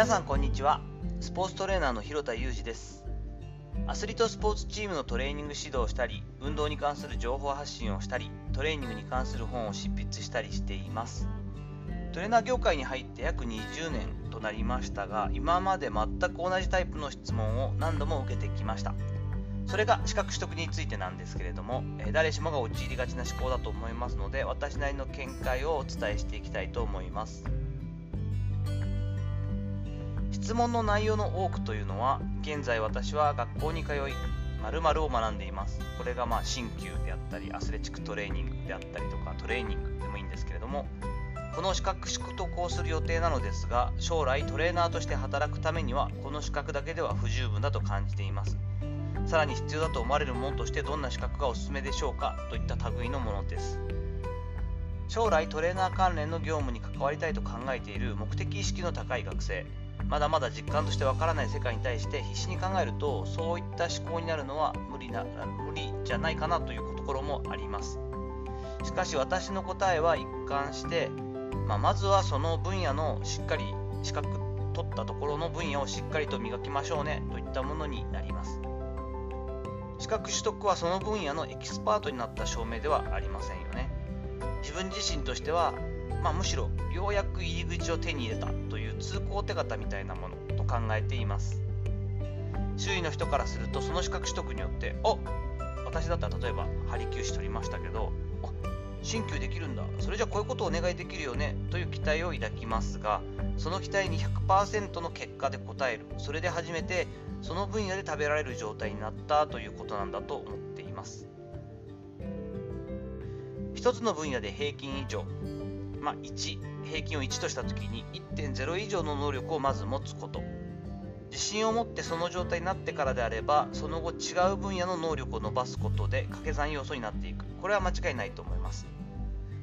皆さんこんにちは。スポーツトレーナーの広田裕二です。アスリートスポーツチームのトレーニング指導をしたり運動に関する情報発信をしたりトレーニングに関する本を執筆したりしています。トレーナー業界に入って約20年となりましたが今まで全く同じタイプの質問を何度も受けてきました。それが資格取得についてなんですけれども、え誰しもが陥りがちな思考だと思いますので私なりの見解をお伝えしていきたいと思います。質問の内容の多くというのは現在私は学校に通い〇〇を学んでいます。これがまあ鍼灸であったりアスレチックトレーニングであったりとかトレーニングでもいいんですけれどもこの資格取得をする予定なのですが将来トレーナーとして働くためにはこの資格だけでは不十分だと感じています。さらに必要だと思われるものとしてどんな資格がおすすめでしょうかといった類のものです。将来トレーナー関連の業務に関わりたいと考えている目的意識の高い学生。まだまだ実感としてわからない世界に対して必死に考えるとそういった思考になるのは無理な無理じゃないかなというところもあります。しかし私の答えは一貫して、まあ、まずはその分野のしっかり資格取ったところの分野をしっかりと磨きましょうねといったものになります。資格取得はその分野のエキスパートになった証明ではありませんよね。自分自身としては、まあ、むしろようやく入り口を手に入れたという通行手形みたいなものと考えています。周囲の人からするとその資格取得によって「お私だったら例えばハリキュー士取りましたけど鍼灸できるんだ。それじゃこういうことをお願いできるよね。という期待を抱きますがその期待に100%の結果で応える。それで初めてその分野で食べられる状態になった。ということなんだと思っています。1つの分野で平均以上、まあ、1平均を1とした時に1.0以上の能力をまず持つこと。自信を持ってその状態になってからであればその後違う分野の能力を伸ばすことで掛け算要素になっていく。これは間違いないと思います。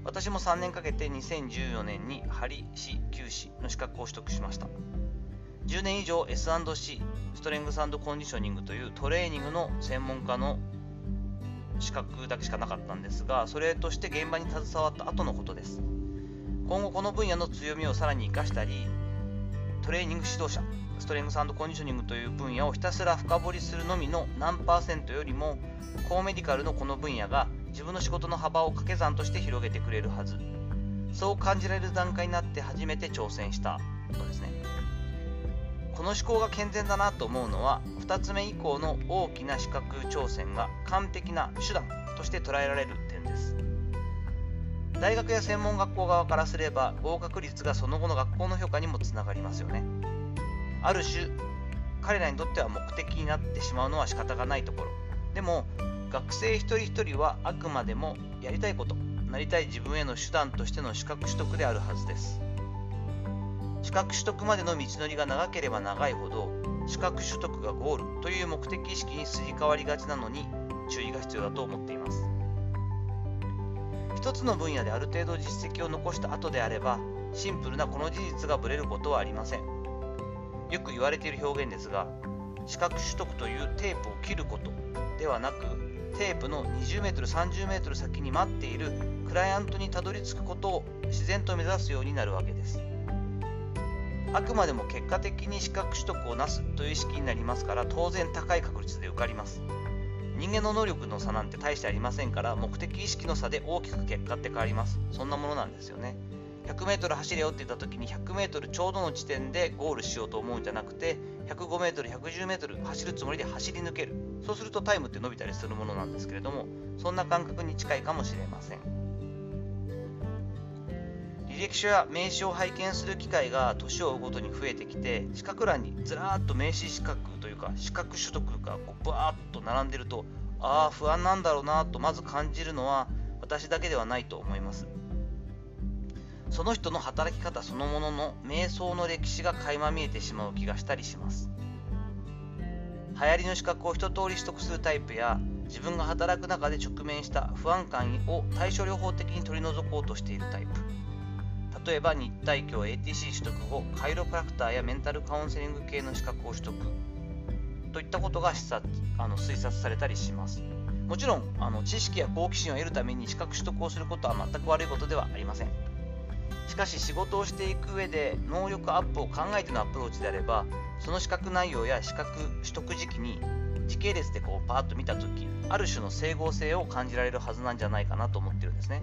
私も3年かけて2014年に針師9師の資格を取得しました。10年以上 S&C ストレングスコンディショニングというトレーニングの専門家の資格だけしかなかったんですがそれとして現場に携わった後のことです。今後この分野の強みをさらに生かしたりトレーニング指導者ストレングスコンディショニングという分野をひたすら深掘りするのみの何パーセントよりもコーメディカルのこの分野が自分の仕事の幅を掛け算として広げてくれるはず。そう感じられる段階になって初めて挑戦したことですね。この思考が健全だなと思うのは2つ目以降の大きな資格挑戦が完璧な手段として捉えられる点です。大学や専門学校側からすれば合格率がその後の学校の評価にもつながりますよね。ある種彼らにとっては目的になってしまうのは仕方がないところ。でも学生一人一人はあくまでもやりたいことなりたい自分への手段としての資格取得であるはずです。資格取得までの道のりが長ければ長いほど資格取得がゴールという目的意識にすり替わりがちなのに注意が必要だと思っています。一つの分野である程度実績を残した後であればシンプルなこの事実がぶれることはありませんよく言われている表現ですが資格取得というテープを切ることではなくテープの 20m、30m 先に待っているクライアントにたどり着くことを自然と目指すようになるわけです。あくまでも結果的に資格取得をなすという意識になりますから当然高い確率で受かります。人間の能力の差なんて大してありませんから目的意識の差で大きく結果って変わります。そんなものなんですよね。100m 走れよって言った時に 100m ちょうどの地点でゴールしようと思うんじゃなくて 105m、110m 走るつもりで走り抜けるそうするとタイムって伸びたりするものなんですけれどもそんな感覚に近いかもしれません履歴書や名刺を拝見する機会が年を追うごとに増えてきて資格欄にずらーっと名刺資格というか資格取得がこうバーッと並んでるとああ不安なんだろうなとまず感じるのは私だけではないと思います。その人の働き方そのものの瞑想の歴史が垣間見えてしまう気がしたりします。流行りの資格を一通り取得するタイプや自分が働く中で直面した不安感を対処療法的に取り除こうとしているタイプ。例えば日体協 ATC 取得後カイロプラクターやメンタルカウンセリング系の資格を取得。といったことが示唆あの推察されたりします。もちろんあの知識や好奇心を得るために資格取得をすることは全く悪いことではありません。しかし仕事をしていく上で能力アップを考えてのアプローチであればその資格内容や資格取得時期に時系列でこうパーッと見た時ある種の整合性を感じられるはずなんじゃないかなと思ってるんですね。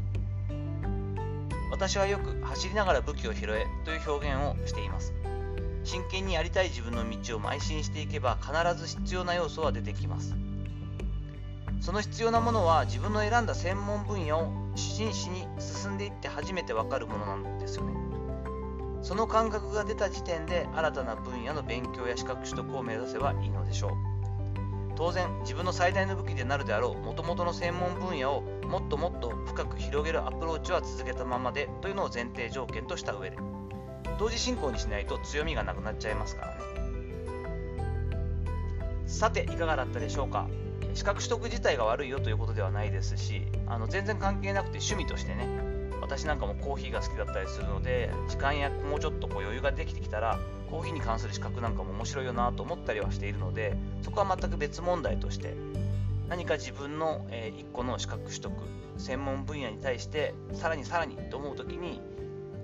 私はよく走りながら武器を拾えという表現をしています。真剣にやりたい自分の道を邁進していけば必ず必要な要素は出てきます。その必要なものは自分の選んだ専門分野を真摯に進んでいって初めてわかるものなんですよね。その感覚が出た時点で新たな分野の勉強や資格取得を目指せばいいのでしょう。当然自分の最大の武器でなるであろうもともとの専門分野をもっともっと深く広げるアプローチは続けたままでというのを前提条件とした上で。同時進行にしないと強みがなくなっちゃいますからね。さていかがだったでしょうか。資格取得自体が悪いよということではないですしあの全然関係なくて趣味としてね私なんかもコーヒーが好きだったりするので時間やもうちょっとこう余裕ができてきたらコーヒーに関する資格なんかも面白いよなと思ったりはしているのでそこは全く別問題として何か自分の、1個の資格取得専門分野に対してさらにさらにと思う時に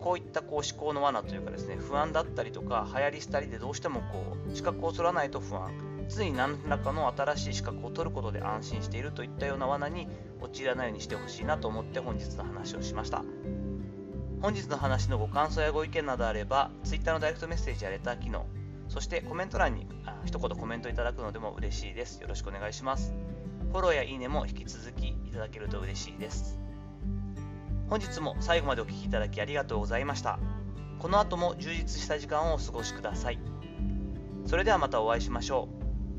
こういったこう思考の罠というかですね不安だったりとか流行りしたりでどうしてもこう資格を取らないと不安。常に何らかの新しい資格を取ることで安心しているといったような罠に陥らないようにしてほしいなと思って本日の話をしました。本日の話のご感想やご意見などあれば Twitter のダイレクトメッセージやレター機能そしてコメント欄にあ一言コメントいただくのでも嬉しいです。よろしくお願いします。フォローやいいねも引き続きいただけると嬉しいです。本日も最後までお聴きいただきありがとうございました。この後も充実した時間をお過ごしください。それではまたお会いしましょ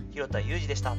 う。広田裕二でした。